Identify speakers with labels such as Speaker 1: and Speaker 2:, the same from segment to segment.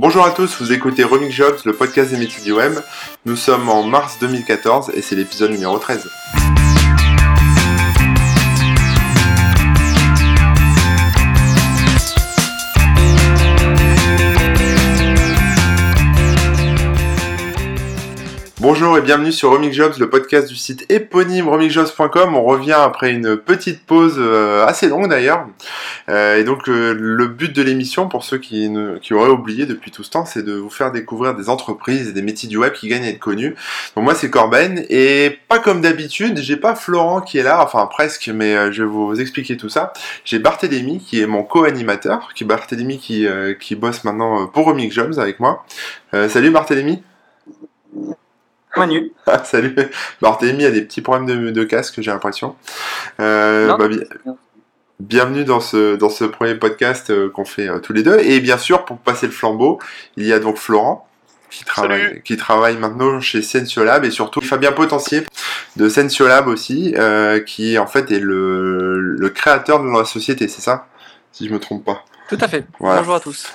Speaker 1: Bonjour à tous, vous écoutez Remix Jobs, le podcast des métiers du. Nous sommes en mars 2014 et c'est l'épisode numéro 13. Bonjour et bienvenue sur Remix Jobs, le podcast du site éponyme remixjobs.com. On revient après une petite pause euh, assez longue d'ailleurs. Euh, et donc euh, le but de l'émission, pour ceux qui, ne, qui auraient oublié depuis tout ce temps, c'est de vous faire découvrir des entreprises et des métiers du web qui gagnent à être connus. Donc moi c'est Corben et pas comme d'habitude, j'ai pas Florent qui est là, enfin presque, mais je vais vous expliquer tout ça. J'ai Barthélémy qui est mon co-animateur, qui Barthélémy qui, qui bosse maintenant pour Remix Jobs avec moi. salut Barthélémy.
Speaker 2: Manu.
Speaker 1: Ah, salut. Barthélémy a des petits problèmes de, de casque, j'ai l'impression. Euh, bah, bienvenue dans ce, dans ce premier podcast euh, qu'on fait euh, tous les deux. Et bien sûr, pour passer le flambeau, il y a donc Florent. Qui travaille, qui travaille maintenant chez Sensiolab et surtout Fabien Potentier de Sensiolab aussi, euh, qui en fait est le, le créateur de la société, c'est ça? Si je me trompe pas.
Speaker 2: Tout à fait. Bonjour à tous.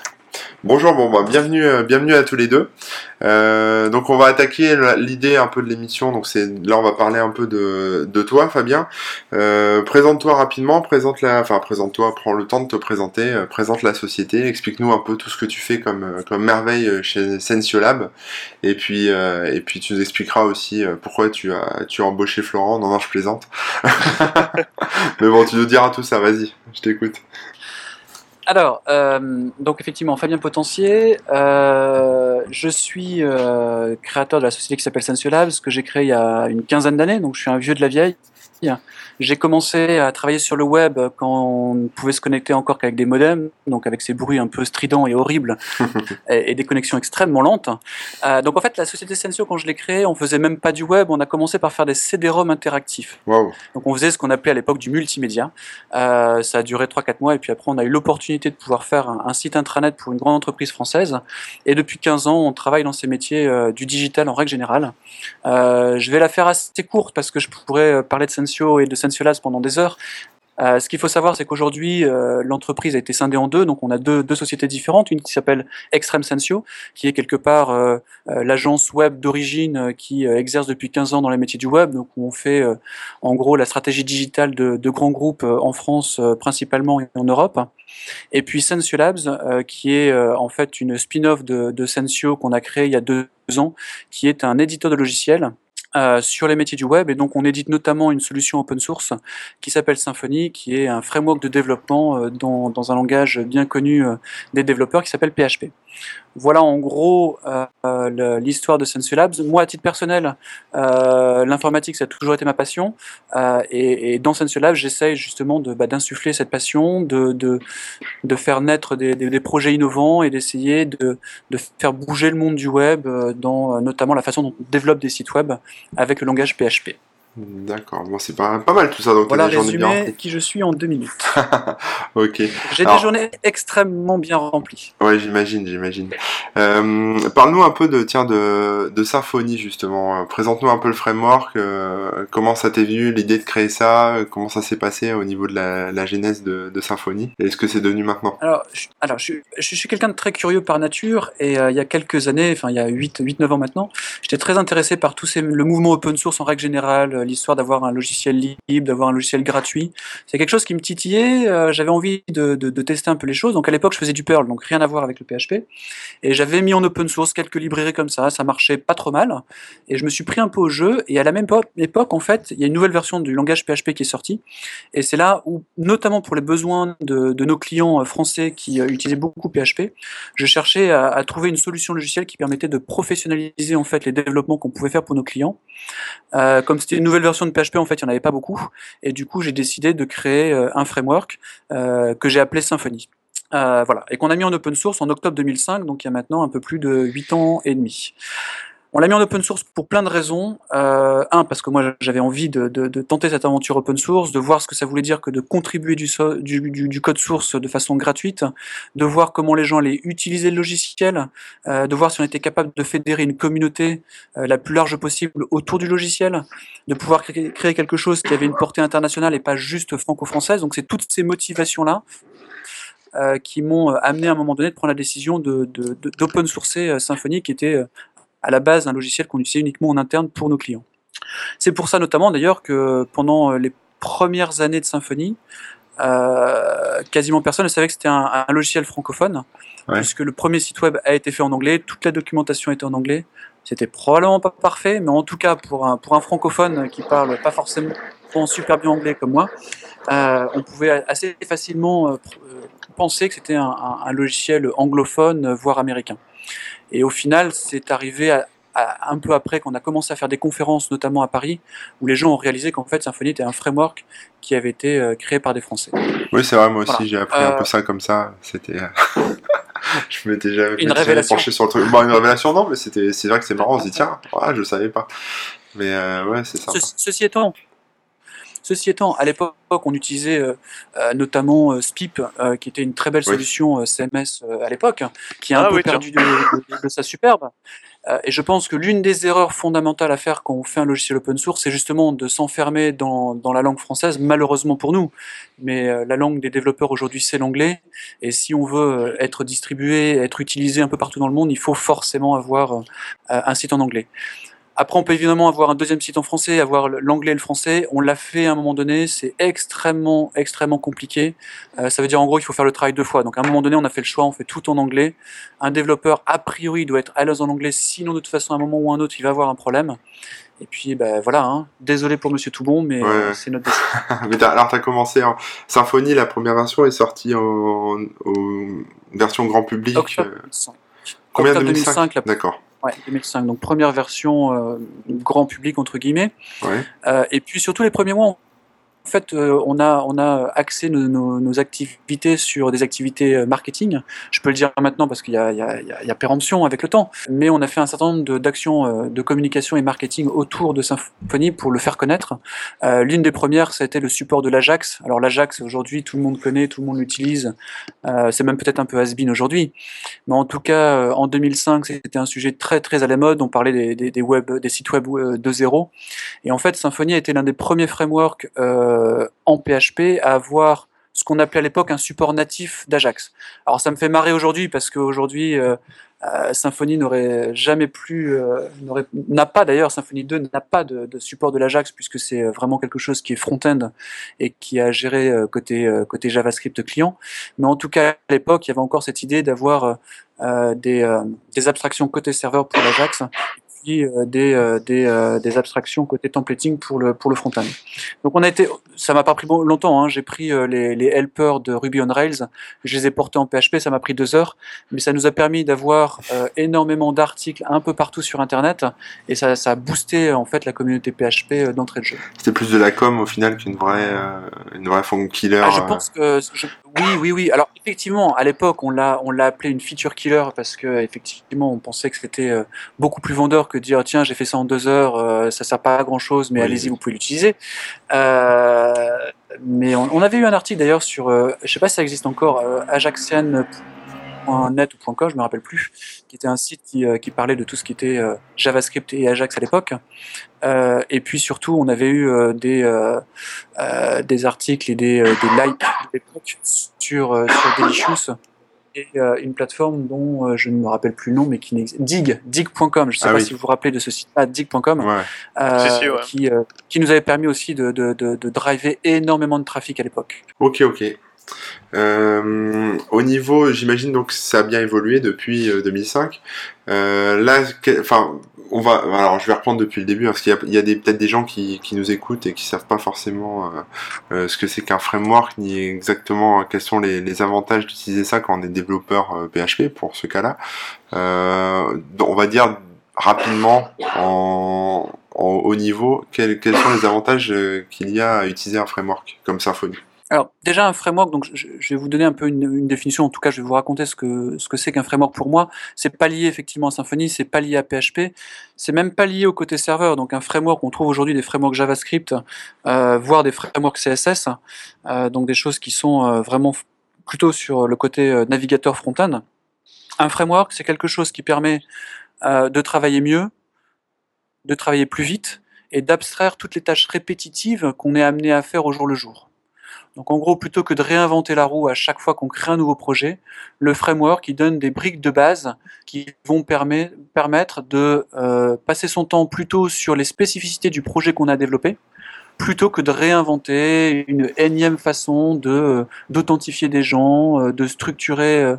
Speaker 1: Bonjour, bon, bah, bienvenue, euh, bienvenue à tous les deux. Euh, donc on va attaquer l'idée un peu de l'émission. Donc c'est là on va parler un peu de, de toi, Fabien. Euh, présente-toi rapidement, présente la, enfin présente-toi, prends le temps de te présenter, présente la société, explique-nous un peu tout ce que tu fais comme comme merveille chez Sensiolab. Et puis et puis tu nous expliqueras aussi pourquoi tu as tu as embauché Florent. Non non, je plaisante. Mais bon, tu nous diras tout ça. Vas-y, je t'écoute.
Speaker 2: Alors, euh, donc effectivement, Fabien Potentier, euh, je suis euh, créateur de la société qui s'appelle Sensiolabs, que j'ai créée il y a une quinzaine d'années, donc je suis un vieux de la vieille. J'ai commencé à travailler sur le web quand on ne pouvait se connecter encore qu'avec des modems, donc avec ces bruits un peu stridents et horribles, et, des connexions extrêmement lentes. Euh, donc en fait, la société Sensio, quand je l'ai créée, on faisait même pas du web, on a commencé par faire des CD-ROM interactifs. Donc on faisait ce qu'on appelait à l'époque du multimédia. Euh, ça a duré 3-4 mois, et puis après on a eu l'opportunité de pouvoir faire un, site intranet pour une grande entreprise française. Et depuis 15 ans, on travaille dans ces métiers euh, du digital en règle générale. je vais la faire assez courte parce que je pourrais parler de Sensio et de Pendant des heures. Euh, ce qu'il faut savoir, c'est qu'aujourd'hui, euh, l'entreprise a été scindée en deux. Donc, on a deux, sociétés différentes. Une qui s'appelle Extreme Sensio, qui est quelque part euh, l'agence web d'origine qui exerce depuis 15 ans dans les métiers du web. Donc, on fait en gros la stratégie digitale de, de grands groupes en France principalement et en Europe. Et puis Sensio Labs, qui est en fait une spin-off de, de Sensio qu'on a créé il y a deux ans, qui est un éditeur de logiciels euh, sur les métiers du web. Et donc, on édite notamment une solution open source qui s'appelle Symfony, qui est un framework de développement euh, dans, un langage bien connu euh, des développeurs qui s'appelle PHP. Voilà en gros euh, l'histoire de Sensu Labs. Moi, à titre personnel, euh, l'informatique, ça a toujours été ma passion. Euh, et, dans Sensu Labs, j'essaye justement bah, d'insuffler cette passion, de, faire naître des, projets innovants et d'essayer de, de, faire bouger le monde du web, dans notamment la façon dont on développe des sites web avec le langage PHP.
Speaker 1: D'accord, bon, c'est pas, pas mal tout ça. Donc
Speaker 2: voilà, résumé bien... qui je suis en deux minutes.
Speaker 1: ok.
Speaker 2: J'ai des journées extrêmement bien remplies.
Speaker 1: Ouais, j'imagine, j'imagine. Euh, Parle-nous un peu de, tiens, de, de Symfony justement. Présente-nous un peu le framework. Euh, comment ça t'est venu l'idée de créer ça Comment ça s'est passé au niveau de la, la genèse de, de Symfony Et est-ce que c'est devenu maintenant?
Speaker 2: Alors, je, alors, je, je suis quelqu'un de très curieux par nature et euh, il y a quelques années, enfin il y a 8-9 ans maintenant, j'étais très intéressé par tout ces, le mouvement open source en règle générale l'histoire d'avoir un logiciel libre, d'avoir un logiciel gratuit. C'est quelque chose qui me titillait. Euh, j'avais envie de, tester un peu les choses. Donc à l'époque, je faisais du Perl, donc rien à voir avec le PHP. Et j'avais mis en open source quelques librairies comme ça. Ça marchait pas trop mal. Et je me suis pris un peu au jeu. Et à la même époque, en fait, il y a une nouvelle version du langage PHP qui est sortie. Et c'est là où, notamment pour les besoins de, nos clients euh, français qui euh, utilisaient beaucoup PHP, je cherchais à, trouver une solution logicielle qui permettait de professionnaliser en fait les développements qu'on pouvait faire pour nos clients. Comme c'était une nouvelle version de PHP, en fait, il n'y en avait pas beaucoup. Et du coup, j'ai décidé de créer euh, un framework euh, que j'ai appelé Symfony. Euh, voilà, et qu'on a mis en open source en octobre 2005, donc il y a maintenant un peu plus de 8 ans et demi. On l'a mis en open source pour plein de raisons. Euh, un, parce que moi j'avais envie de, tenter cette aventure open source, de voir ce que ça voulait dire que de contribuer du, code source de façon gratuite, de voir comment les gens allaient utiliser le logiciel, euh, de voir si on était capable de fédérer une communauté euh, la plus large possible autour du logiciel, de pouvoir créer, quelque chose qui avait une portée internationale et pas juste franco-française. Donc c'est toutes ces motivations-là qui m'ont amené à un moment donné de prendre la décision d'open sourcer Symfony, qui était à la base un logiciel qu'on utilisait uniquement en interne pour nos clients. C'est pour ça notamment d'ailleurs que pendant les premières années de Symfony, quasiment personne ne savait que c'était un, logiciel francophone, puisque le premier site web a été fait en anglais, toute la documentation était en anglais. C'était probablement pas parfait, mais en tout cas pour un, pour un francophone qui parle pas forcément super bien anglais comme moi, euh, on pouvait assez facilement euh, penser que c'était un, logiciel anglophone, voire américain. Et au final, c'est arrivé un peu après qu'on a commencé à faire des conférences, notamment à Paris, où les gens ont réalisé qu'en fait Symfony était un framework qui avait été euh, créé par des Français.
Speaker 1: Oui, c'est vrai, moi aussi j'ai appris un peu ça comme ça. C'était. je m'étais jamais,
Speaker 2: une révélation.
Speaker 1: penché sur le truc. une révélation, non, mais c'était, c'est vrai que c'est marrant. On se dit, tiens, ah, je savais pas. Mais euh, ouais, c'est ça.
Speaker 2: ceci étant, Ceci étant, à l'époque, on utilisait euh, euh, notamment Spip, qui était une très belle solution CMS à l'époque, qui a un ah peu perdu de, sa superbe. et je pense que l'une des erreurs fondamentales à faire quand on fait un logiciel open source, c'est justement de s'enfermer dans, dans, la langue française, malheureusement pour nous. Mais la langue des développeurs aujourd'hui, c'est l'anglais. Et si on veut être distribué, être utilisé un peu partout dans le monde, il faut forcément avoir un site en anglais. Après, on peut évidemment avoir un deuxième site en français, avoir l'anglais et le français. On l'a fait à un moment donné, c'est extrêmement, extrêmement compliqué. Euh, ça veut dire en gros qu'il faut faire le travail deux fois. Donc à un moment donné, on a fait le choix, on fait tout en anglais. Un développeur, a priori, doit être à l'aise en anglais, sinon de toute façon, à un moment ou un autre, il va avoir un problème. Et puis, ben voilà, hein. désolé pour Monsieur Toubon, mais c'est notre
Speaker 1: décision. mais alors, tu as commencé en Symfony, la première version est sortie en, version grand public.
Speaker 2: Octobre 2005. Euh, combien 2005
Speaker 1: D'accord.
Speaker 2: Ouais, 2005. Donc première version euh, grand public entre guillemets. Euh, et puis surtout les premiers mois, en fait, euh, on, a, on a axé nos, activités sur des activités euh, marketing. Je peux le dire maintenant parce qu'il y, a péremption avec le temps. Mais on a fait un certain nombre d'actions euh, de, communication et marketing autour de Symfony pour le faire connaître. L'une des premières, ça a été le support de l'Ajax. Alors l'Ajax, aujourd'hui, tout le monde connaît, tout le monde l'utilise. C'est même peut-être un peu has-been aujourd'hui. Mais en tout cas, en 2005, c'était un sujet très très à la mode. On parlait des, des, web, des sites web 2.0. Et en fait, Symfony a été l'un des premiers frameworks en PHP à avoir ce qu'on appelait à l'époque un support natif d'Ajax. Alors ça me fait marrer aujourd'hui parce qu'aujourd'hui euh, euh, Symfony n'aurait jamais plus, n'a pas d'ailleurs, Symfony 2 n'a pas de, support de l'Ajax puisque c'est vraiment quelque chose qui est front-end et qui a géré côté, côté JavaScript client. Mais en tout cas, à l'époque, il y avait encore cette idée d'avoir des, des, abstractions côté serveur pour l'Ajax euh, des, euh, des, euh, des, abstractions côté templating pour le, pour le front-end. Donc on a été, ça m'a pas pris longtemps, hein. j'ai pris les, les helpers de Ruby on Rails, je les ai portés en PHP, ça m'a pris deux heures, mais ça nous a permis d'avoir énormément d'articles un peu partout sur Internet, et ça, ça a boosté en fait la communauté PHP d'entrée de jeu.
Speaker 1: C'était plus de la com au final qu'une vraie, une vraie killer.
Speaker 2: Ah, je pense que oui, oui, oui. Alors effectivement, à l'époque, on l'a, on l'a appelé une feature killer parce que effectivement, on pensait que c'était beaucoup plus vendeur que dire tiens j'ai fait ça en deux heures, euh, ça sert pas à grand chose, mais allez-y vous pouvez l'utiliser. Euh, mais on, avait eu un article d'ailleurs sur, euh, je sais pas si ça existe encore, ajaxian.net ou .com, je me rappelle plus, qui était un site qui, qui parlait de tout ce qui était JavaScript et Ajax à l'époque. et puis surtout, on avait eu des, des articles et des, des likes sur, sur Delicious et euh, une plateforme dont euh, je ne me rappelle plus le nom, mais qui n'existe Dig, dig.com. Je ne sais ah pas si vous vous rappelez de ce site-là, dig.com, euh, qui, qui nous avait permis aussi de, de, de, de driver énormément de trafic à l'époque.
Speaker 1: Ok, ok. Euh, au niveau, j'imagine donc ça a bien évolué depuis 2005. Euh, là, enfin, on va. Alors, je vais reprendre depuis le début parce qu'il y a, peut-être des gens qui, nous écoutent et qui savent pas forcément euh, ce que c'est qu'un framework ni exactement quels sont les, avantages d'utiliser ça quand on est développeur PHP pour ce cas-là. on va dire rapidement en, haut niveau quels sont les avantages qu'il y a à utiliser un framework comme Symfony?
Speaker 2: Alors déjà un framework, donc je, vais vous donner un peu une, définition. En tout cas, je vais vous raconter ce que ce que c'est qu'un framework pour moi. C'est pas lié effectivement à Symfony, c'est pas lié à PHP, c'est même pas lié au côté serveur. Donc un framework, on trouve aujourd'hui des frameworks JavaScript, euh, voire des frameworks CSS, euh, donc des choses qui sont euh, vraiment plutôt sur le côté navigateur front-end. Un framework, c'est quelque chose qui permet de travailler mieux, de travailler plus vite et d'abstraire toutes les tâches répétitives qu'on est amené à faire au jour le jour. Donc en gros, plutôt que de réinventer la roue à chaque fois qu'on crée un nouveau projet, le framework il donne des briques de base qui vont permettre de euh, passer son temps plutôt sur les spécificités du projet qu'on a développé, plutôt que de réinventer une énième façon de euh, d'authentifier des gens, euh, de structurer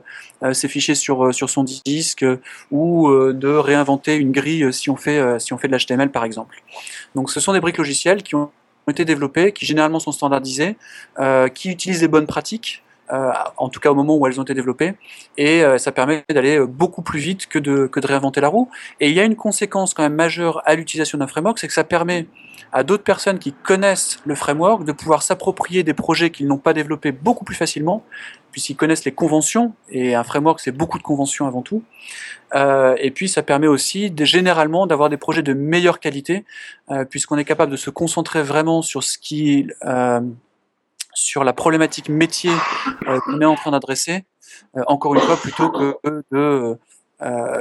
Speaker 2: ses fichiers sur sur son disque ou de réinventer une grille si on fait si on fait de l'HTML par exemple. Donc ce sont des briques logicielles qui ont été développées, qui généralement sont standardisées, euh, qui utilisent les bonnes pratiques, euh, en tout cas au moment où elles ont été développées, et euh, ça permet d'aller beaucoup plus vite que de, que de réinventer la roue. Et il y a une conséquence quand même majeure à l'utilisation d'un framework, c'est que ça permet à d'autres personnes qui connaissent le framework de pouvoir s'approprier des projets qu'ils n'ont pas développés beaucoup plus facilement, puisqu'ils connaissent les conventions, et un framework c'est beaucoup de conventions avant tout. Euh, et puis ça permet aussi de, généralement d'avoir des projets de meilleure qualité, euh, puisqu'on est capable de se concentrer vraiment sur ce qui euh, sur la problématique métier qu'on est en train d'adresser, encore une fois, plutôt que de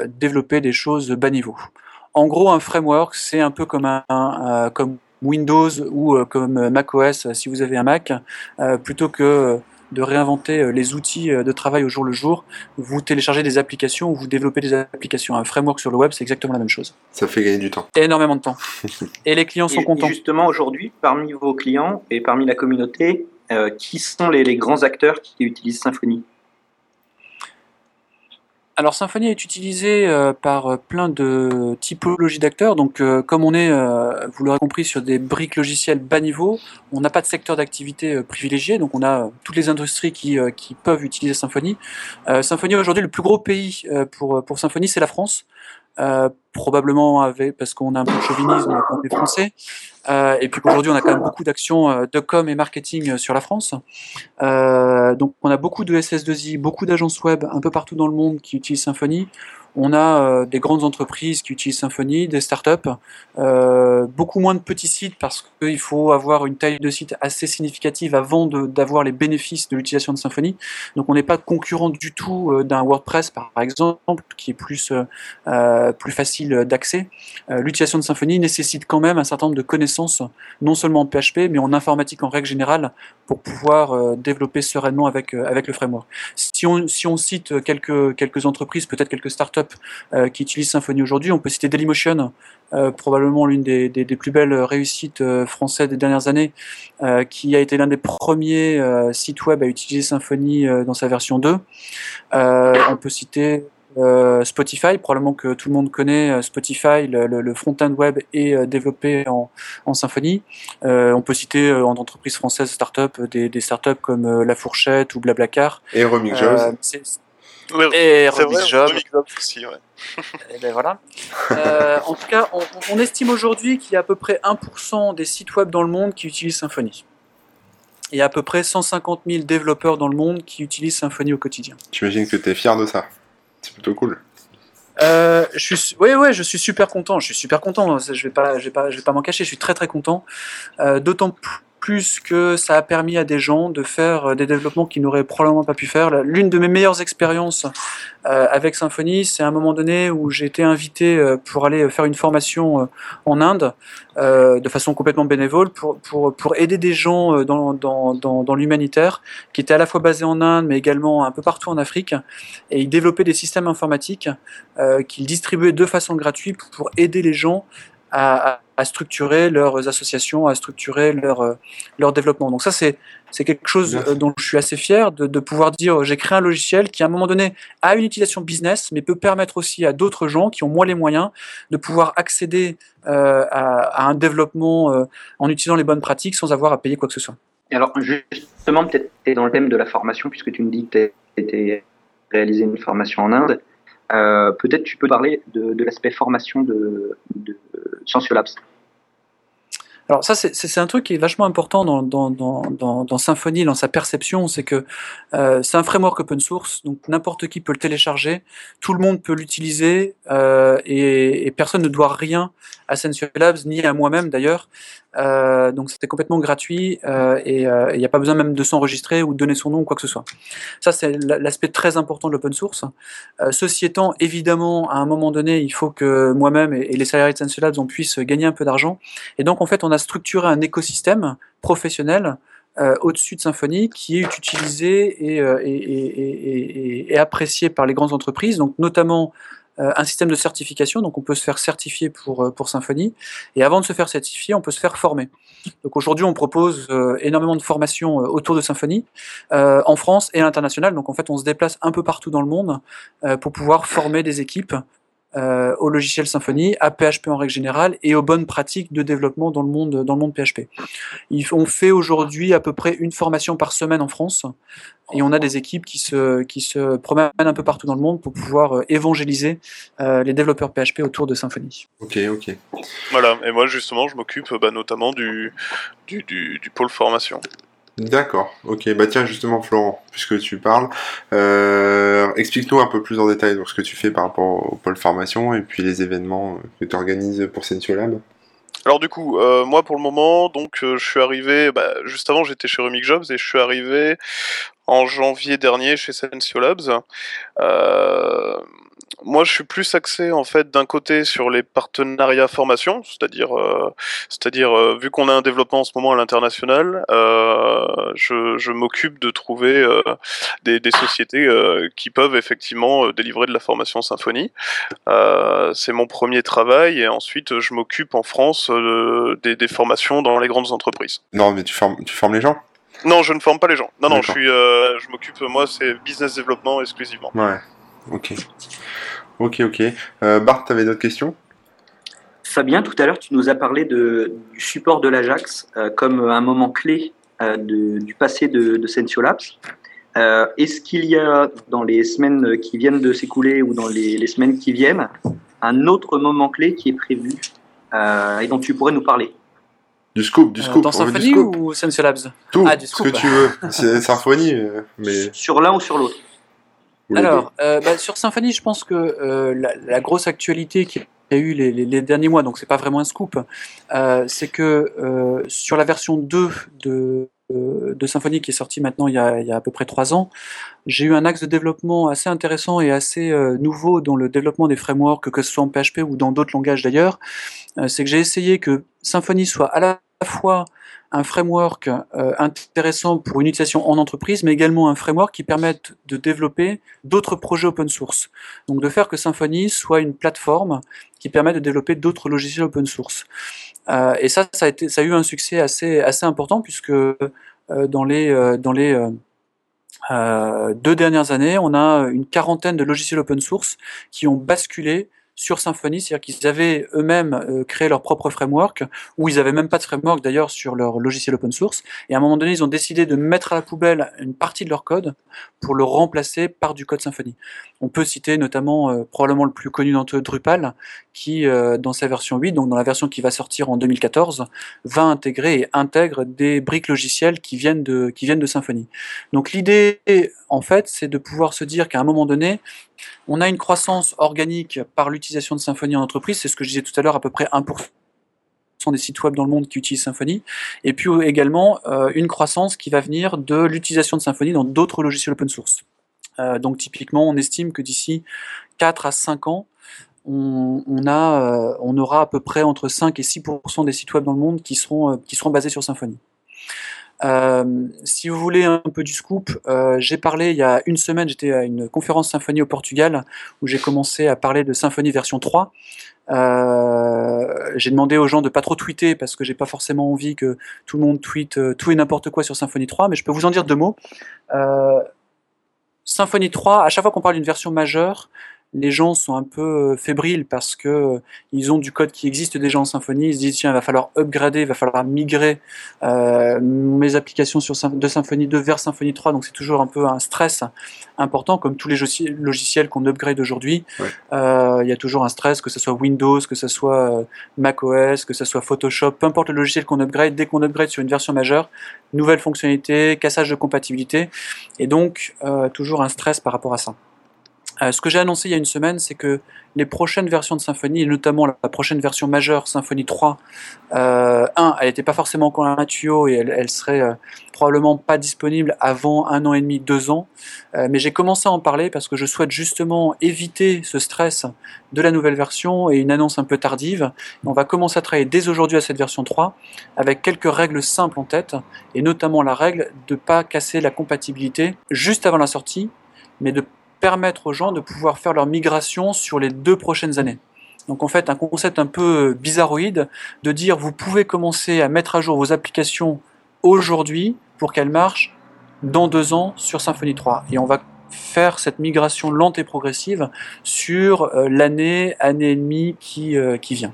Speaker 2: développer des choses bas niveau. En gros, un framework, c'est un peu comme un, comme Windows ou comme macOS si vous avez un Mac, plutôt que de réinventer euh, les outils euh, de travail au jour le jour. Vous téléchargez des applications ou vous développez des applications. Un framework sur le web, c'est exactement la même chose.
Speaker 1: Ça fait gagner du temps.
Speaker 2: Énormément de temps. et les clients sont contents.
Speaker 3: justement, aujourd'hui, parmi vos clients et parmi la communauté, euh, qui sont les, grands acteurs qui utilisent Symfony
Speaker 2: alors Symfony est utilisé euh, par euh, plein de typologies d'acteurs. Donc comme on est, vous l'aurez compris, sur des briques logicielles bas niveau, on n'a pas de secteur d'activité privilégié. Donc on a toutes les industries qui, qui peuvent utiliser Symfony. Symfony aujourd'hui, le plus gros pays pour, pour Symfony, c'est la France. Euh, probablement avec, parce qu'on a un peu de chauvinisme quand on est français, euh, et puis qu'aujourd'hui on a quand même beaucoup d'actions euh, de com et marketing sur la France. donc on a beaucoup de SS2I, beaucoup d'agences web un peu partout dans le monde qui utilisent Symfony. On a euh, des grandes entreprises qui utilisent Symfony, des startups, euh, beaucoup moins de petits sites parce qu'il faut avoir une taille de site assez significative avant d'avoir les bénéfices de l'utilisation de Symfony. Donc on n'est pas concurrent du tout euh, d'un WordPress par exemple, qui est plus, plus facile d'accès. l'utilisation de Symfony nécessite quand même un certain nombre de connaissances, non seulement en PHP, mais en informatique en règle générale, pour pouvoir développer sereinement avec, avec le framework. Si on, si on cite quelques, quelques entreprises, peut-être quelques startups euh, qui utilisent Symfony aujourd'hui. On peut citer Dailymotion, euh, probablement l'une des, plus belles réussites euh, françaises des dernières années, qui a été l'un des premiers sites web à utiliser Symfony dans sa version 2. on peut citer Spotify, probablement que tout le monde connaît Spotify, le, front-end web est développé en, en Symfony. on peut citer en entreprise française start-up des, des startups comme La Fourchette ou Blablacar.
Speaker 1: Et Remix
Speaker 2: Et Remix Job. aussi, ouais. et ben voilà. Euh, en tout cas, on, estime aujourd'hui qu'il y a à peu près 1% des sites web dans le monde qui utilisent Symfony. Il y a à peu près 150 000 développeurs dans le monde qui utilisent Symfony au quotidien.
Speaker 1: J'imagine que tu es fier de ça. C'est plutôt cool.
Speaker 2: Euh, je suis, oui, ouais, je suis super content. Je suis super content. Je vais pas, je vais pas, je vais pas m'en cacher. Je suis très très content. Euh, D'autant plus que ça a permis à des gens de faire euh, des développements qu'ils n'auraient probablement pas pu faire. L'une de mes meilleures expériences euh, avec Symfony, c'est à un moment donné où j'ai été invité euh, pour aller faire une formation en Inde, de façon complètement bénévole, pour, pour, pour aider des gens dans, dans, dans, dans l'humanitaire, qui étaient à la fois basés en Inde, mais également un peu partout en Afrique. Et ils développaient des systèmes informatiques qu'ils distribuaient de façon gratuite pour aider les gens à, structurer leurs associations, à structurer leur, euh, leur développement. Donc ça, c'est, c'est quelque chose euh, dont je suis assez fier de, de pouvoir dire j'ai créé un logiciel qui à un moment donné a une utilisation business, mais peut permettre aussi à d'autres gens qui ont moins les moyens de pouvoir accéder euh, à, un développement en utilisant les bonnes pratiques sans avoir à payer quoi que ce soit.
Speaker 3: alors justement, peut-être dans le thème de la formation, puisque tu me dis que tu as réalisé une formation en Inde. Euh, peut-être tu peux parler de, l'aspect formation de, de Labs.
Speaker 2: Alors ça, c'est un truc qui est vachement important dans, dans, dans, Symfony, dans sa perception, c'est que euh, c'est un framework open source, donc n'importe qui peut le télécharger, tout le monde peut l'utiliser, euh, et, personne ne doit rien à Sensio Labs, ni à moi-même d'ailleurs. Euh, donc c'était complètement gratuit et il n'y a pas besoin même de s'enregistrer ou de donner son nom ou quoi que ce soit. Ça c'est l'aspect très important de l'open source. ceci étant, évidemment, à un moment donné, il faut que moi-même et, les salariés de Sensio Labs on puisse gagner un peu d'argent. Et donc en fait, on a structuré un écosystème professionnel au-dessus de Symfony qui est utilisé et, et, apprécié par les grandes entreprises, donc notamment euh, un système de certification, donc on peut se faire certifier pour, euh, pour Symfony, et avant de se faire certifier, on peut se faire former. Donc aujourd'hui, on propose euh, énormément de formations autour de Symfony, en France et à l'international, donc en fait, on se déplace un peu partout dans le monde pour pouvoir former des équipes euh, au logiciel Symfony, à PHP en règle générale et aux bonnes pratiques de développement dans le monde, dans le monde PHP. on fait aujourd'hui à peu près une formation par semaine en France et on a des équipes qui se, qui se promènent un peu partout dans le monde pour pouvoir euh, évangéliser euh, les développeurs PHP autour de Symfony.
Speaker 1: Ok, ok.
Speaker 4: Voilà, et moi justement je m'occupe bah, notamment du, du, du, du pôle formation.
Speaker 1: D'accord, ok. Bah tiens, justement, Florent, puisque tu parles, euh, explique-nous un peu plus en détail ce que tu fais par rapport au pôle formation et puis les événements que tu organises pour Sensiolab.
Speaker 4: Alors du coup, euh, moi pour le moment, donc euh, je suis arrivé, bah, juste avant j'étais chez Remix Jobs et je suis arrivé en janvier dernier chez Sensiolabs. Euh, moi, je suis plus axé en fait d'un côté sur les partenariats formation, c'est-à-dire, euh, c'est-à-dire euh, vu qu'on a un développement en ce moment à l'international, euh, je, je m'occupe de trouver des, des, sociétés qui peuvent effectivement délivrer de la formation symphonie. c'est mon premier travail et ensuite je m'occupe en France des, des, formations dans les grandes entreprises.
Speaker 1: Non, mais tu formes, tu formes les gens?
Speaker 4: Non, je ne forme pas les gens. Non, non, je suis, je m'occupe moi, c'est business développement exclusivement.
Speaker 1: Ouais. Ok. Ok, ok. Euh, Bart, tu avais d'autres questions?
Speaker 3: Fabien, tout à l'heure, tu nous as parlé de, du support de l'Ajax euh, comme un moment clé euh, de, du passé de, de Sensio Labs. Euh, Est-ce qu'il y a, dans les semaines qui viennent de s'écouler ou dans les, les, semaines qui viennent, un autre moment clé qui est prévu euh, et dont tu pourrais nous parler?
Speaker 1: Du scoop, du scoop.
Speaker 2: dans Symfony ou Sensio Labs?
Speaker 1: Tout, ah, du scoop. ce que tu veux. C'est Symfony, mais...
Speaker 3: Sur l'un ou sur l'autre
Speaker 2: alors, euh, bah, sur Symfony, je pense que euh, la, la, grosse actualité qui a eu les, les, les derniers mois, donc c'est pas vraiment un scoop, euh, c'est que euh, sur la version 2 de, euh, de Symfony qui est sortie maintenant il y, a, il y a à peu près 3 ans, j'ai eu un axe de développement assez intéressant et assez euh, nouveau dans le développement des frameworks, que ce soit en PHP ou dans d'autres langages d'ailleurs. c'est que j'ai essayé que Symfony soit à la fois un framework euh, intéressant pour une utilisation en entreprise, mais également un framework qui permette de développer d'autres projets open source. Donc de faire que Symfony soit une plateforme qui permet de développer d'autres logiciels open source. Euh, et ça, ça a, été, eu un succès assez, assez important puisque euh, dans les, dans les deux dernières années, on a une quarantaine de logiciels open source qui ont basculé sur Symfony, c'est-à-dire qu'ils avaient eux-mêmes euh, créé leur propre framework, ou ils n'avaient même pas de framework d'ailleurs sur leur logiciel open source, et à un moment donné, ils ont décidé de mettre à la poubelle une partie de leur code pour le remplacer par du code Symfony. On peut citer notamment euh, probablement le plus connu d'entre eux, Drupal, qui euh, dans sa version 8, donc dans la version qui va sortir en 2014, va intégrer et intègre des briques logicielles qui viennent de, qui viennent de Symfony. Donc l'idée, en fait, c'est de pouvoir se dire qu'à un moment donné, on a une croissance organique par l'utilisation de Symfony en entreprise, c'est ce que je disais tout à l'heure, à peu près 1% des sites web dans le monde qui utilisent Symfony, et puis également euh, une croissance qui va venir de l'utilisation de Symfony dans d'autres logiciels open source. Euh, donc typiquement, on estime que d'ici 4 à 5 ans, euh, on aura à peu près entre 5 et 6% des sites web dans le monde qui seront basés sur Symfony. Euh, si vous voulez un peu du scoop, euh, j'ai parlé il y a une semaine, j'étais à une conférence symphonie au Portugal où j'ai commencé à parler de Symphonie version 3. Euh, j'ai demandé aux gens de pas trop tweeter parce que j'ai pas forcément envie que tout le monde tweete tout et n'importe quoi sur Symfony 3, mais je peux vous en dire deux mots. Symfony 3, à chaque fois qu'on parle d'une version majeure, les gens sont un peu euh, fébriles parce que euh, ils ont du code qui existe déjà en Symfony, ils se disent tiens, il va falloir upgrader, il va falloir migrer euh, mes applications sur, de Symfony 2 vers Symfony 3, donc c'est toujours un peu un stress important, comme tous les logiciels qu'on upgrade aujourd'hui. Ouais. Euh, il y a toujours un stress, que ce soit Windows, que ce soit macOS, que ce soit Photoshop, peu importe le logiciel qu'on upgrade, dès qu'on upgrade sur une version majeure, nouvelle fonctionnalité, cassage de compatibilité, et donc toujours un stress par rapport à ça. Euh, ce que j'ai annoncé il y a une semaine, c'est que les prochaines versions de Symfony, et notamment la prochaine version majeure, Symfony 3, euh, 1, elle n'était pas forcément encore un tuyau et elle, elle serait euh, probablement pas disponible avant un an et demi, deux ans. Euh, mais j'ai commencé à en parler parce que je souhaite justement éviter ce stress de la nouvelle version et une annonce un peu tardive. On va commencer à travailler dès aujourd'hui à cette version 3 avec quelques règles simples en tête et notamment la règle de ne pas casser la compatibilité juste avant la sortie, mais de permettre aux gens de pouvoir faire leur migration sur les deux prochaines années. Donc en fait, un concept un peu bizarroïde de dire vous pouvez commencer à mettre à jour vos applications aujourd'hui pour qu'elles marchent dans deux ans sur Symfony 3. Et on va faire cette migration lente et progressive sur euh, l'année, année et demie qui, euh, qui vient.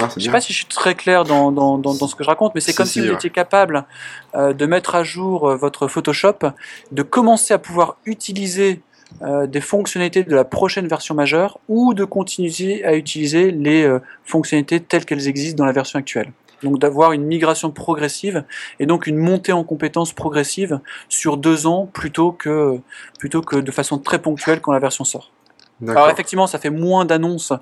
Speaker 1: Ah,
Speaker 2: je ne sais pas si je suis très clair dans, dans, dans, dans ce que je raconte, mais c'est comme
Speaker 1: si,
Speaker 2: si vous
Speaker 1: ouais.
Speaker 2: étiez capable euh, de mettre à jour euh, votre Photoshop, de commencer à pouvoir utiliser euh, des fonctionnalités de la prochaine version majeure ou de continuer à utiliser les euh, fonctionnalités telles qu'elles existent dans la version actuelle. Donc d'avoir une migration progressive et donc une montée en compétences progressive sur deux ans plutôt que, plutôt que de façon très ponctuelle quand la version sort. Alors effectivement, ça fait moins d'annonces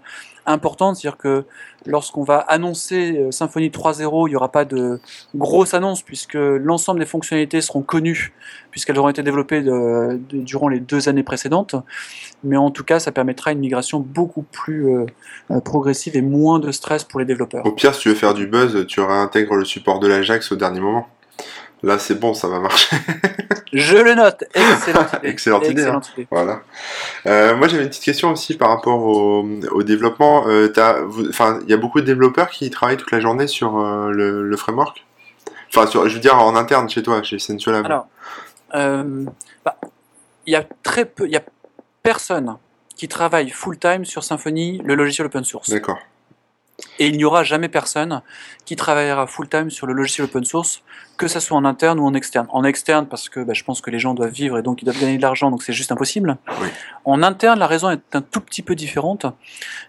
Speaker 2: importantes, c'est-à-dire que lorsqu'on va annoncer euh, Symfony 3.0, il n'y aura pas de grosses annonces puisque l'ensemble des fonctionnalités seront connues puisqu'elles auront été développées de- de- durant les deux années précédentes. Mais en tout cas, ça permettra une migration beaucoup plus euh, euh, progressive et moins de stress pour les développeurs.
Speaker 1: Au pire, si tu veux faire du buzz, tu réintègres le support de l'Ajax au dernier moment. Là, c'est bon, ça va marcher.
Speaker 2: Je le note, excellente idée.
Speaker 1: Excellente idée, hein.
Speaker 2: Excellente idée.
Speaker 1: Voilà. Euh, moi, j'avais une petite question aussi par rapport au, au développement. Euh, il y a beaucoup de développeurs qui travaillent toute la journée sur euh, le, le framework? Enfin, sur, je veux dire en interne chez toi, chez Sensualab.
Speaker 2: Alors, bah, il y a très peu, il y a personne qui travaille full time sur Symfony, le logiciel open source.
Speaker 1: D'accord.
Speaker 2: Et il n'y aura jamais personne qui travaillera full time sur le logiciel open source, que ça soit en interne ou en externe. En externe, parce que bah, je pense que les gens doivent vivre et donc ils doivent gagner de l'argent, donc c'est juste impossible.
Speaker 1: Oui.
Speaker 2: En interne, la raison est un tout petit peu différente.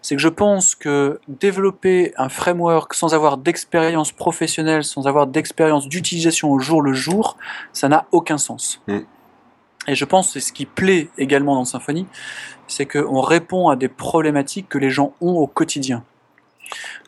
Speaker 2: C'est que je pense que développer un framework sans avoir d'expérience professionnelle, sans avoir d'expérience d'utilisation au jour le jour, ça n'a aucun sens.
Speaker 1: Mm.
Speaker 2: Et je pense que c'est ce qui plaît également dans Symfony, c'est qu'on répond à des problématiques que les gens ont au quotidien.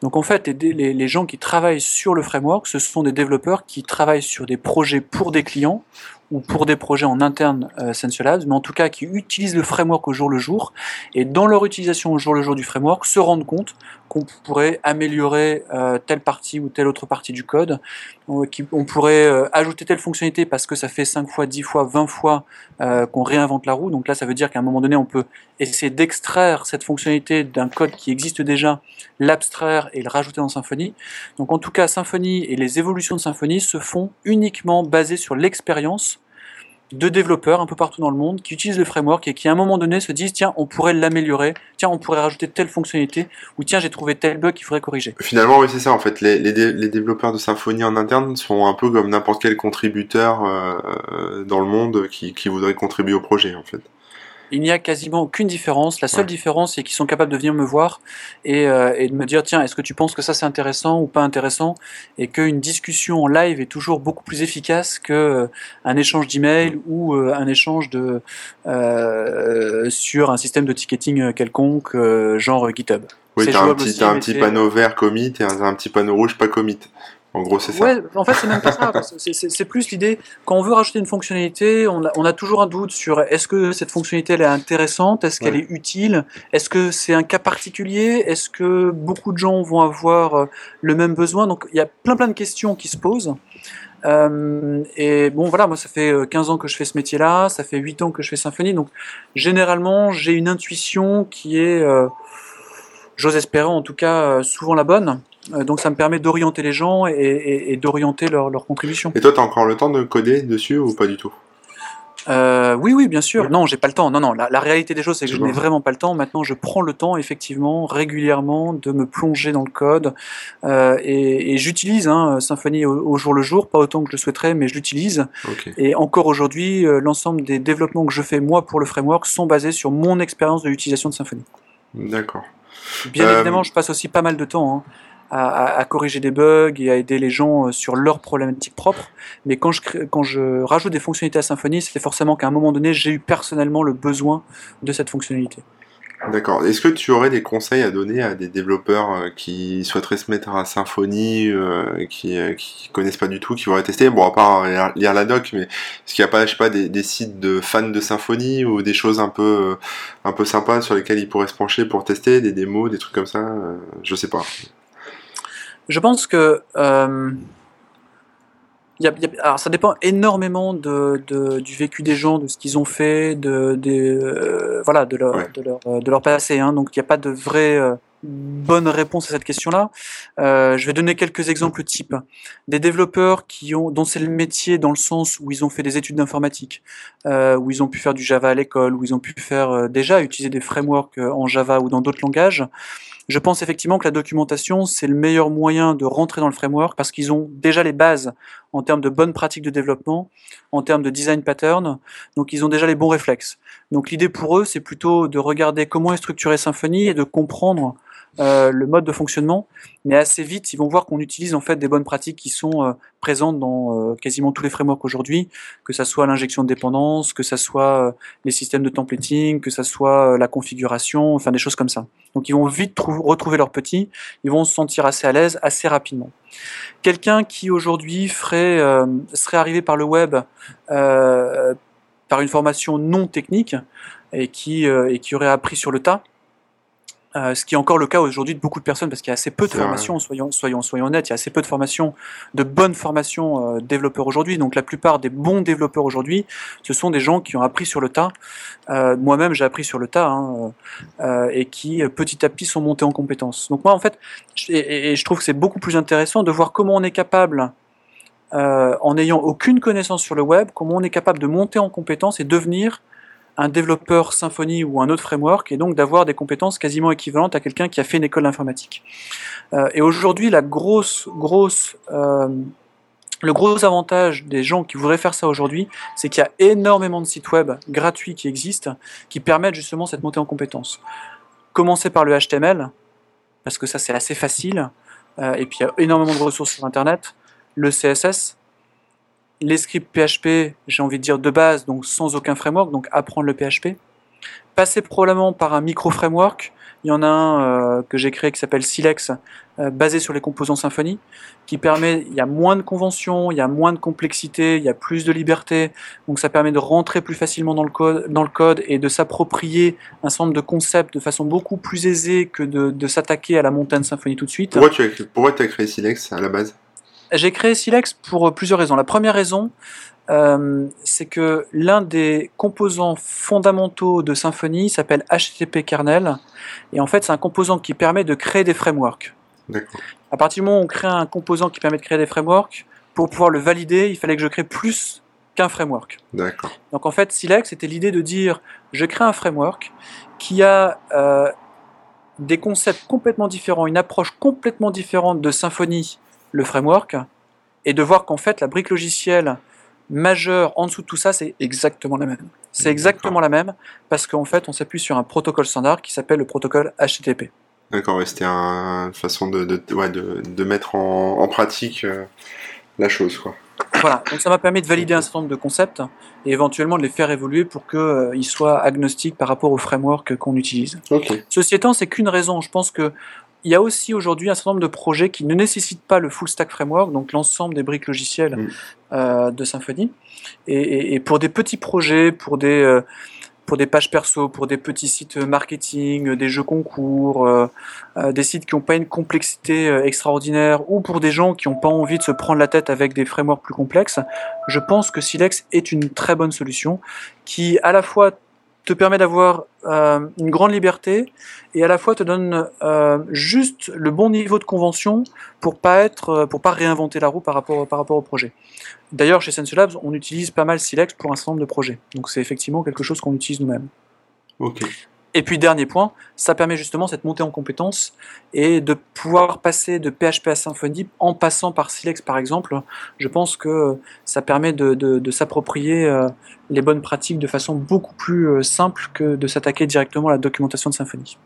Speaker 2: Donc en fait, les, gens qui travaillent sur le framework, ce sont des développeurs qui travaillent sur des projets pour des clients ou pour des projets en interne euh, Sensualabs, mais en tout cas qui utilisent le framework au jour le jour, et dans leur utilisation au jour le jour du framework, se rendent compte qu'on pourrait améliorer euh, telle partie ou telle autre partie du code, on, pourrait euh, ajouter telle fonctionnalité parce que ça fait 5 fois, 10 fois, 20 fois euh, qu'on réinvente la roue, donc là ça veut dire qu'à un moment donné on peut essayer d'extraire cette fonctionnalité d'un code qui existe déjà, l'abstraire et le rajouter dans Symfony. Donc en tout cas, Symfony et les évolutions de Symfony se font uniquement basées sur l'expérience de développeurs un peu partout dans le monde qui utilisent le framework et qui à un moment donné se disent tiens on pourrait l'améliorer, tiens on pourrait rajouter telle fonctionnalité ou tiens j'ai trouvé tel bug qu'il faudrait corriger.
Speaker 1: Finalement, oui, c'est ça. En fait, les, les, dé- les développeurs de Symfony en interne sont un peu comme n'importe quel contributeur euh, dans le monde qui, qui voudrait contribuer au projet, en fait.
Speaker 2: Il n'y a quasiment aucune différence. La seule
Speaker 1: Ouais.
Speaker 2: différence, c'est qu'ils sont capables de venir me voir et, euh, et de me dire tiens, est-ce que tu penses que ça c'est intéressant ou pas intéressant? Et qu'une discussion en live est toujours beaucoup plus efficace qu'un échange d'email ou euh, un échange de, euh, sur un système de ticketing quelconque, euh, genre GitHub.
Speaker 1: Oui, t'as un petit, un panneau vert commit et un, un petit panneau rouge pas commit. En gros, c'est ça.
Speaker 2: Ouais, en fait, c'est même pas ça. C'est- plus l'idée, quand on veut rajouter une fonctionnalité, on a, on a toujours un doute sur est-ce que cette fonctionnalité elle est intéressante, est-ce qu'elle
Speaker 1: Ouais.
Speaker 2: est utile, est-ce que c'est un cas particulier, est-ce que beaucoup de gens vont avoir euh, le même besoin? Donc il y a plein plein de questions qui se posent. Euh, et bon, voilà, moi ça fait euh, 15 ans que je fais ce métier-là, ça fait 8 ans que je fais Symfony, donc généralement j'ai une intuition qui est, euh, j'ose espérer en tout cas, euh, souvent la bonne. Euh, donc ça me permet d'orienter les gens et, et- et d'orienter leur, leur contribution.
Speaker 1: Et toi, t'as encore le temps de coder dessus ou pas du tout?
Speaker 2: Euh, oui, oui, bien sûr. Non, j'ai pas le temps. Non, non. La, la réalité des choses, c'est que
Speaker 1: Je
Speaker 2: n'ai vraiment pas le temps. Maintenant, je prends le temps, effectivement, régulièrement, de me plonger dans le code. Euh, et et j'utilise hein, Symfony au, au jour le jour, pas autant que je le souhaiterais, mais je l'utilise. Et encore aujourd'hui, l'ensemble des développements que je fais moi pour le framework sont basés sur mon expérience de l'utilisation de Symfony.
Speaker 1: D'accord.
Speaker 2: Bien
Speaker 1: Euh,
Speaker 2: évidemment, je passe aussi pas mal de temps hein, à, corriger des bugs et à aider les gens sur leurs problématiques propres. Mais quand je, quand je rajoute des fonctionnalités à Symfony, c'est forcément qu'à un moment donné, j'ai eu personnellement le besoin de cette fonctionnalité.
Speaker 1: D'accord. Est-ce que tu aurais des conseils à donner à des développeurs euh, qui souhaiteraient se mettre à Symfony, euh, qui, euh, qui connaissent pas du tout, qui voudraient tester? Bon, à part lire la doc, mais est-ce qu'il n'y a pas, je sais pas, des, sites de fans de Symfony ou des choses un peu, un peu sympas sur lesquelles ils pourraient se pencher pour tester, des démos, des trucs comme ça Je sais pas.
Speaker 2: Je pense que alors ça dépend énormément de, du vécu des gens, de ce qu'ils ont fait, de, euh, voilà, de, leur, de, leur, de leur passé. Hein. Donc il n'y a pas de vraie euh, bonne réponse à cette question-là. Euh, je vais donner quelques exemples types. Des développeurs qui ont, dont c'est le métier dans le sens où ils ont fait des études d'informatique, où ils ont pu faire du Java à l'école, où ils ont pu faire déjà utiliser des frameworks en Java ou dans d'autres langages. Je pense effectivement que la documentation, c'est le meilleur moyen de rentrer dans le framework parce qu'ils ont déjà les bases en termes de bonnes pratiques de développement, en termes de design pattern, donc ils ont déjà les bons réflexes. Donc l'idée pour eux, c'est plutôt de regarder comment est structuré Symfony et de comprendre euh, le mode de fonctionnement, mais assez vite, ils vont voir qu'on utilise en fait des bonnes pratiques qui sont euh, présentes dans euh, quasiment tous les frameworks aujourd'hui, que ça soit l'injection de dépendance, que ça soit les systèmes de templating, que ça soit la configuration, enfin des choses comme ça. Donc ils vont vite retrouver leur petit, ils vont se sentir assez à l'aise assez rapidement. Quelqu'un qui aujourd'hui ferait, serait arrivé par le web par une formation non technique et qui, et qui aurait appris sur le tas, euh, ce qui est encore le cas aujourd'hui de beaucoup de personnes parce qu'il y a assez peu de formations, soyons, soyons, soyons honnêtes, il y a assez peu de formations, de bonnes formations euh, développeurs aujourd'hui. Donc la plupart des bons développeurs aujourd'hui, ce sont des gens qui ont appris sur le tas. Euh, Moi-même, j'ai appris sur le tas hein, euh, et qui petit à petit sont montés en compétences. Donc moi, en fait, et, et je trouve que c'est beaucoup plus intéressant de voir comment on est capable en n'ayant aucune connaissance sur le web, comment on est capable de monter en compétences et devenir un développeur Symfony ou un autre framework, et donc d'avoir des compétences quasiment équivalentes à quelqu'un qui a fait une école d'informatique. Euh, et aujourd'hui, la grosse, grosse, euh, le gros avantage des gens qui voudraient faire ça aujourd'hui, c'est qu'il y a énormément de sites web gratuits qui existent, qui permettent justement cette montée en compétences. Commencer par le HTML, parce que ça c'est assez facile, euh, et puis il y a énormément de ressources sur Internet, le CSS, les scripts PHP, j'ai envie de dire de base, donc sans aucun framework, donc apprendre le PHP. Passer probablement par un micro-framework. Il y en a un euh, que j'ai créé qui s'appelle Silex, euh, basé sur les composants Symfony, qui permet, il y a moins de conventions, il y a moins de complexité, il y a plus de liberté, donc ça permet de rentrer plus facilement dans le code, dans le code et de s'approprier un nombre de concepts de façon beaucoup plus aisée que de, s'attaquer à la montagne Symfony tout de suite.
Speaker 1: Pourquoi tu as créé Silex à la base?
Speaker 2: J'ai créé Silex pour plusieurs raisons. La première raison, euh, c'est que l'un des composants fondamentaux de Symfony s'appelle HTTP kernel. Et en fait, c'est un composant qui permet de créer des frameworks. À partir du moment où on crée un composant qui permet de créer des frameworks, pour pouvoir le valider, il fallait que je crée plus qu'un framework. Donc en fait, Silex, c'était l'idée de dire, je crée un framework qui a euh, des concepts complètement différents, une approche complètement différente de Symfony le framework et de voir qu'en fait la brique logicielle majeure en dessous de tout ça, c'est exactement la même. C'est exactement la même parce qu'en fait on s'appuie sur un protocole standard qui s'appelle le protocole HTTP.
Speaker 1: D'accord, c'était une façon de, de, mettre en, pratique euh, la chose. Quoi.
Speaker 2: Voilà, donc ça m'a permis de valider un certain nombre de concepts et éventuellement de les faire évoluer pour qu'ils euh, soient agnostiques par rapport au framework qu'on utilise. Ceci étant, c'est qu'une raison. Je pense que il y a aussi aujourd'hui un certain nombre de projets qui ne nécessitent pas le full stack framework, donc l'ensemble des briques logicielles euh, de Symfony. Et, pour des petits projets, pour des, euh, pour des pages perso, pour des petits sites marketing, des jeux concours, euh, des sites qui n'ont pas une complexité extraordinaire, ou pour des gens qui n'ont pas envie de se prendre la tête avec des frameworks plus complexes, je pense que Silex est une très bonne solution qui à la fois te permet d'avoir euh, une grande liberté et à la fois te donne euh, juste le bon niveau de convention pour pas être, euh, pour pas réinventer la roue par rapport, par rapport au projet. D'ailleurs, chez Labs, on utilise pas mal Silex pour un certain nombre de projets. Donc c'est effectivement quelque chose qu'on utilise nous-mêmes.
Speaker 1: Ok.
Speaker 2: Et puis dernier point, ça permet justement cette montée en compétences et de pouvoir passer de PHP à Symfony en passant par Silex par exemple. Je pense que ça permet de, s'approprier euh, les bonnes pratiques de façon beaucoup plus euh, simple que de s'attaquer directement à la documentation de Symfony.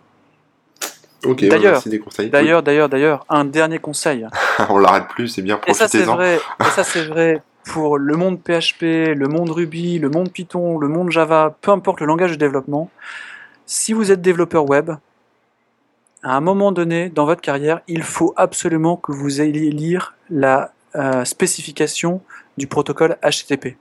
Speaker 1: Ok,
Speaker 2: D'ailleurs,
Speaker 1: merci des conseils.
Speaker 2: D'ailleurs, d'ailleurs, d'ailleurs, un dernier conseil.
Speaker 1: On l'arrête plus, c'est bien,
Speaker 2: Et ça, c'est
Speaker 1: profitez-en.
Speaker 2: vrai. Et ça, c'est vrai pour le monde PHP, le monde Ruby, le monde Python, le monde Java, peu importe le langage de développement. Si vous êtes développeur web, à un moment donné dans votre carrière, il faut absolument que vous ayez lire la euh, spécification du protocole HTTP.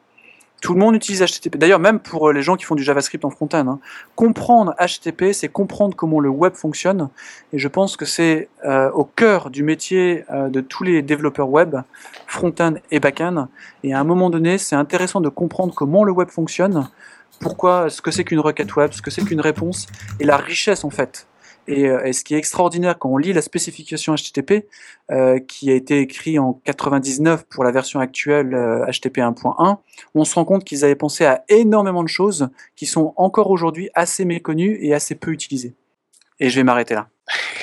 Speaker 2: Tout le monde utilise HTTP. D'ailleurs, même pour euh, les gens qui font du JavaScript en front-end, hein. comprendre HTTP, c'est comprendre comment le web fonctionne. Et je pense que c'est euh, au cœur du métier de tous les développeurs web, front-end et back-end. Et à un moment donné, c'est intéressant de comprendre comment le web fonctionne, pourquoi, ce que c'est qu'une requête web, ce que c'est qu'une réponse, et la richesse en fait. Et, euh, ce qui est extraordinaire quand on lit la spécification HTTP, euh, qui a été écrit en 99 pour la version actuelle euh, HTTP 1.1, on se rend compte qu'ils avaient pensé à énormément de choses qui sont encore aujourd'hui assez méconnues et assez peu utilisées. Et je vais m'arrêter là.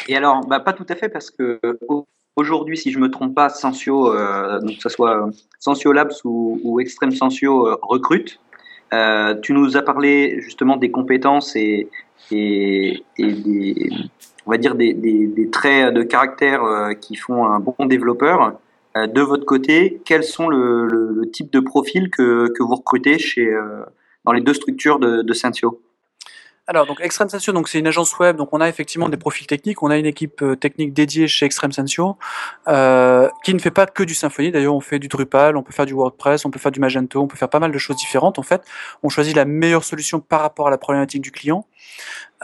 Speaker 3: Et alors, bah, pas tout à fait, parce que au- aujourd'hui, si je me trompe pas, Sensio, euh, donc que ce soit Sensio Labs ou, ou Extreme Sensio euh, recrute. Euh, tu nous as parlé justement des compétences et, des, on va dire des, traits de caractère euh, qui font un bon développeur. Euh, de votre côté, quels sont le, type de profil que, vous recrutez chez, dans les deux structures de, de Sensio?
Speaker 2: Alors, donc Extreme Sensio, donc c'est une agence web, donc on a effectivement des profils techniques, on a une équipe euh, technique dédiée chez Extreme Sensio, euh, qui ne fait pas que du Symfony, d'ailleurs on fait du Drupal, on peut faire du WordPress, on peut faire du Magento, on peut faire pas mal de choses différentes en fait. On choisit la meilleure solution par rapport à la problématique du client.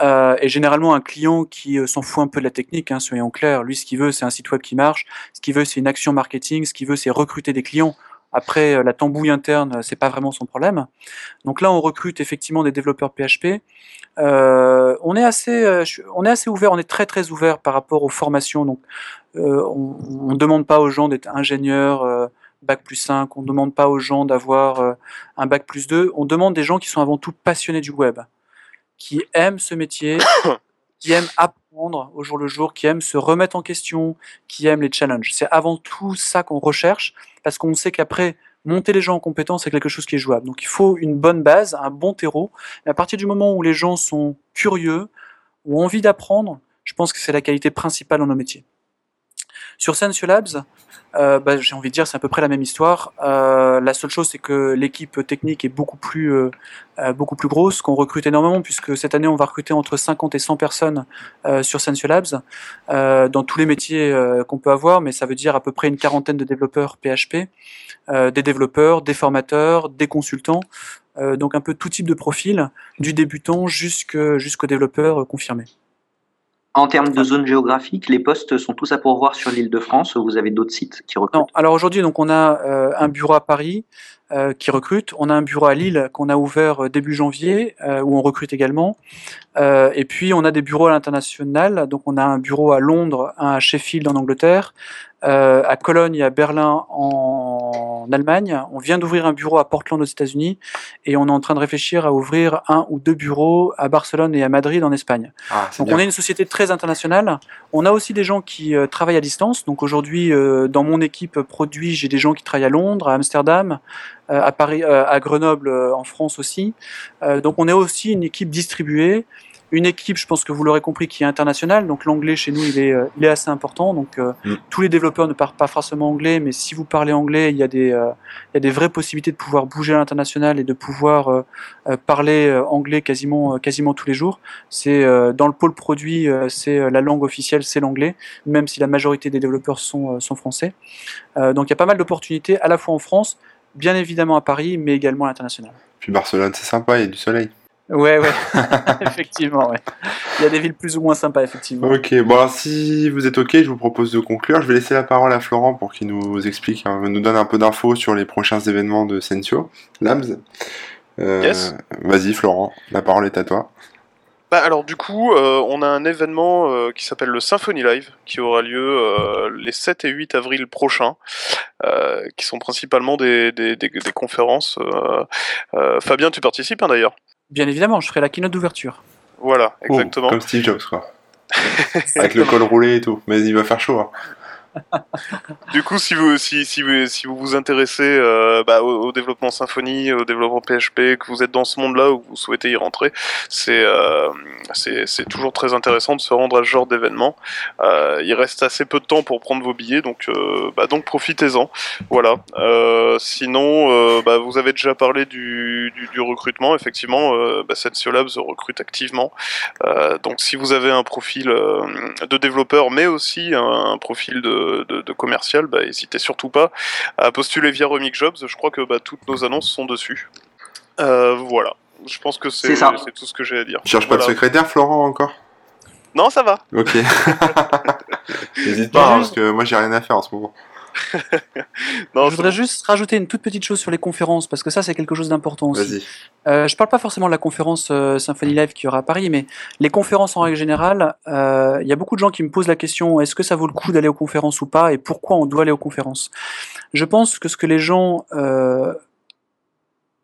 Speaker 2: Euh, et généralement un client qui euh, s'en fout un peu de la technique, hein, soyons clairs, lui ce qu'il veut c'est un site web qui marche, ce qu'il veut c'est une action marketing, ce qu'il veut c'est recruter des clients. Après euh, la tambouille interne, euh, c'est pas vraiment son problème. Donc là on recrute effectivement des développeurs PHP. Euh, on est assez, on est assez ouvert, on est très très ouvert par rapport aux formations. Donc, euh, on ne demande pas aux gens d'être ingénieurs euh, bac plus 5, on ne demande pas aux gens d'avoir un bac plus 2. On demande des gens qui sont avant tout passionnés du web, qui aiment ce métier, qui aiment apprendre au jour le jour, qui aiment se remettre en question, qui aiment les challenges. C'est avant tout ça qu'on recherche, parce qu'on sait qu'après monter les gens en compétence, c'est quelque chose qui est jouable. Donc il faut une bonne base, un bon terreau. Et à partir du moment où les gens sont curieux, ont envie d'apprendre, je pense que c'est la qualité principale dans nos métiers. Sur Sensio Labs, euh, bah, j'ai envie de dire c'est à peu près la même histoire. Euh, la seule chose c'est que l'équipe technique est beaucoup plus euh, beaucoup plus grosse, qu'on recrute énormément puisque cette année on va recruter entre 50 et 100 personnes sur Sensio Labs dans tous les métiers qu'on peut avoir, mais ça veut dire à peu près une quarantaine de développeurs PHP, des développeurs, des formateurs, des consultants, donc un peu tout type de profil, du débutant jusqu'au développeur confirmé.
Speaker 3: En termes de zone géographique, les postes sont tous à pourvoir sur l'île de France ou vous avez d'autres sites qui recrutent?
Speaker 2: Non, alors aujourd'hui, donc on a euh, un bureau à Paris euh, qui recrute, on a un bureau à Lille qu'on a ouvert euh, début janvier euh, où on recrute également, et puis on a des bureaux à l'international, donc on a un bureau à Londres, un à Sheffield en Angleterre, à Cologne et à Berlin en Allemagne. On vient d'ouvrir un bureau à Portland aux États-Unis et on est en train de réfléchir à ouvrir un ou deux bureaux à Barcelone et à Madrid en Espagne.
Speaker 1: Ah,
Speaker 2: Donc
Speaker 1: bien.
Speaker 2: on est une société très internationale. On a aussi des gens qui euh, travaillent à distance. Donc aujourd'hui, euh, dans mon équipe produit, j'ai des gens qui travaillent à Londres, à Amsterdam, euh, à Paris, à Grenoble, en France aussi. Donc on est aussi une équipe distribuée. Une équipe, je pense que vous l'aurez compris, qui est internationale. Donc l'anglais chez nous, il est, euh, il est assez important. Donc euh,
Speaker 1: Mm.
Speaker 2: tous les développeurs ne parlent pas forcément anglais, mais si vous parlez anglais, il y a des, euh, il y a des vraies possibilités de pouvoir bouger à l'international et de pouvoir euh, parler anglais quasiment, quasiment tous les jours. C'est dans le pôle produit, c'est la langue officielle, c'est l'anglais, même si la majorité des développeurs sont, sont français. Donc il y a pas mal d'opportunités à la fois en France, bien évidemment à Paris, mais également à l'international.
Speaker 1: Puis Barcelone, c'est sympa, il y a du soleil.
Speaker 2: Ouais, ouais, effectivement, ouais. Il y a des villes plus ou moins sympas, effectivement.
Speaker 1: Ok, bon alors si vous êtes ok, je vous propose de conclure. Je vais laisser la parole à Florent pour qu'il nous explique, hein, nous donne un peu d'infos sur les prochains événements de Sensio Labs. Euh,
Speaker 4: Yes.
Speaker 1: Vas-y Florent, la parole est à toi.
Speaker 4: Bah alors du coup, euh, on a un événement euh, qui s'appelle le Symphony Live, qui aura lieu euh, les 7 et 8 avril prochains, euh, qui sont principalement des, des, des, des conférences. euh, euh, Fabien, tu participes hein, d'ailleurs?
Speaker 2: Bien évidemment, je ferai la keynote d'ouverture.
Speaker 4: Voilà,
Speaker 1: Oh,
Speaker 4: exactement.
Speaker 1: comme Steve Jobs quoi. Avec le col roulé et tout. Mais il va faire chaud. hein.
Speaker 4: Du coup, si vous, si, si vous, si vous vous intéressez euh, bah, au, développement Symfony, au développement PHP, que vous êtes dans ce monde-là ou que vous souhaitez y rentrer, c'est euh, toujours très intéressant de se rendre à ce genre d'événement. Euh, il reste assez peu de temps pour prendre vos billets, donc, euh, bah, donc profitez-en. Voilà. Sinon, bah, vous avez déjà parlé du, du, recrutement. Effectivement, bah, Sensio Labs recrute activement. donc si vous avez un profil de développeur, mais aussi un profil de, de, de commercial, bah, n'hésitez surtout pas à postuler via Remix Jobs. Je crois que bah, toutes nos annonces sont dessus. Euh, voilà. Je pense que c'est tout ce que j'ai à dire.
Speaker 1: Tu cherches
Speaker 4: voilà.
Speaker 1: pas de secrétaire, Florent, encore?
Speaker 4: Non, ça va.
Speaker 1: Ok. N'hésite pas, hein, parce que moi j'ai rien à faire en ce moment.
Speaker 2: non, je voudrais bon. juste rajouter une toute petite chose sur les conférences, parce que ça, c'est quelque chose d'important aussi. Euh, je parle pas forcément de la conférence euh, Symfony Live qui aura à Paris, mais les conférences en règle générale, il euh, y a beaucoup de gens qui me posent la question est-ce que ça vaut le coup d'aller aux conférences ou pas, et pourquoi on doit aller aux conférences? Je pense que ce que les gens euh,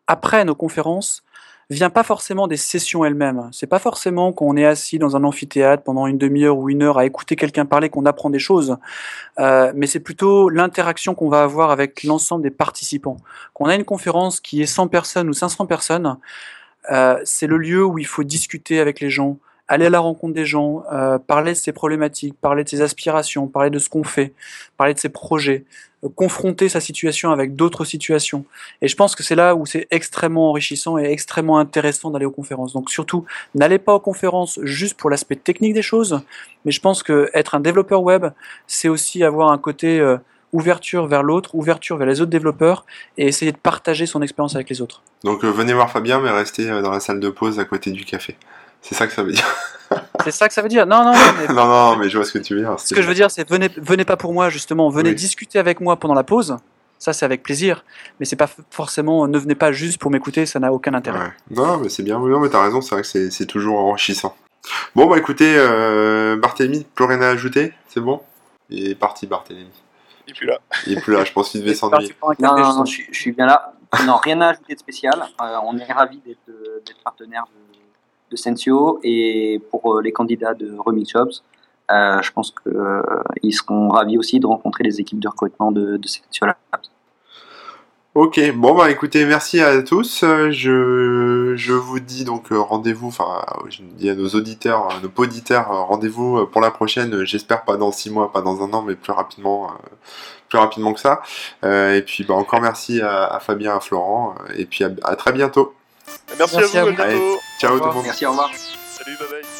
Speaker 2: apprennent aux conférences, vient pas forcément des sessions elles-mêmes. C'est pas forcément qu'on est assis dans un amphithéâtre pendant une demi-heure ou une heure à écouter quelqu'un parler qu'on apprend des choses, euh, mais c'est plutôt l'interaction qu'on va avoir avec l'ensemble des participants. Qu'on a une conférence qui est 100 personnes ou 500 personnes, euh, c'est le lieu où il faut discuter avec les gens, aller à la rencontre des gens, euh, parler de ses problématiques, parler de ses aspirations, parler de ce qu'on fait, parler de ses projets, euh, confronter sa situation avec d'autres situations. Et je pense que c'est là où c'est extrêmement enrichissant et extrêmement intéressant d'aller aux conférences. Donc surtout, n'allez pas aux conférences juste pour l'aspect technique des choses, mais je pense que être un développeur web, c'est aussi avoir un côté euh, ouverture vers l'autre, ouverture vers les autres développeurs et essayer de partager son expérience avec les autres.
Speaker 1: Donc venez voir Fabien, mais restez dans la salle de pause à côté du café. C'est ça que ça veut dire.
Speaker 2: c'est ça que ça veut dire. Non, non,
Speaker 1: mais... non, non, mais je vois ce que tu veux dire.
Speaker 2: Ce que je veux dire, c'est venez, venez pas pour moi justement. Venez oui. discuter avec moi pendant la pause. Ça, c'est avec plaisir. Mais c'est pas forcément. Ne venez pas juste pour m'écouter. Ça n'a aucun intérêt.
Speaker 1: Ouais. Non, mais c'est bien. Non, mais t'as raison. C'est vrai que c'est toujours enrichissant. Bon, bah écoutez, euh, Barthélemy, plus rien à ajouter? C'est bon? Il est parti, Barthélemy.
Speaker 4: Il est plus là.
Speaker 1: Il est plus là. Je pense qu'il devait s'ennuyer.
Speaker 3: Non, non, non, je, je, suis bien là. Non, rien à ajouter de spécial. Euh, on est ravis d'être partenaire de de Sensio et pour euh, les candidats de Remix Jobs, euh, je pense qu'ils euh, seront ravis aussi de rencontrer les équipes de recrutement de, de Sensio Labs.
Speaker 1: Ok, bon bah écoutez, merci à tous. Je, je vous dis donc rendez-vous, enfin je dis à nos auditeurs, nos auditeurs, rendez-vous pour la prochaine, j'espère pas dans six mois, pas dans un an, mais plus rapidement, plus rapidement que ça. et puis bah encore merci à, Fabien, à Florent, et puis à très bientôt.
Speaker 4: Merci, Merci à vous, à, vous.
Speaker 1: Allez, ciao tout le monde.
Speaker 3: Merci, au revoir.
Speaker 4: Salut, bye bye.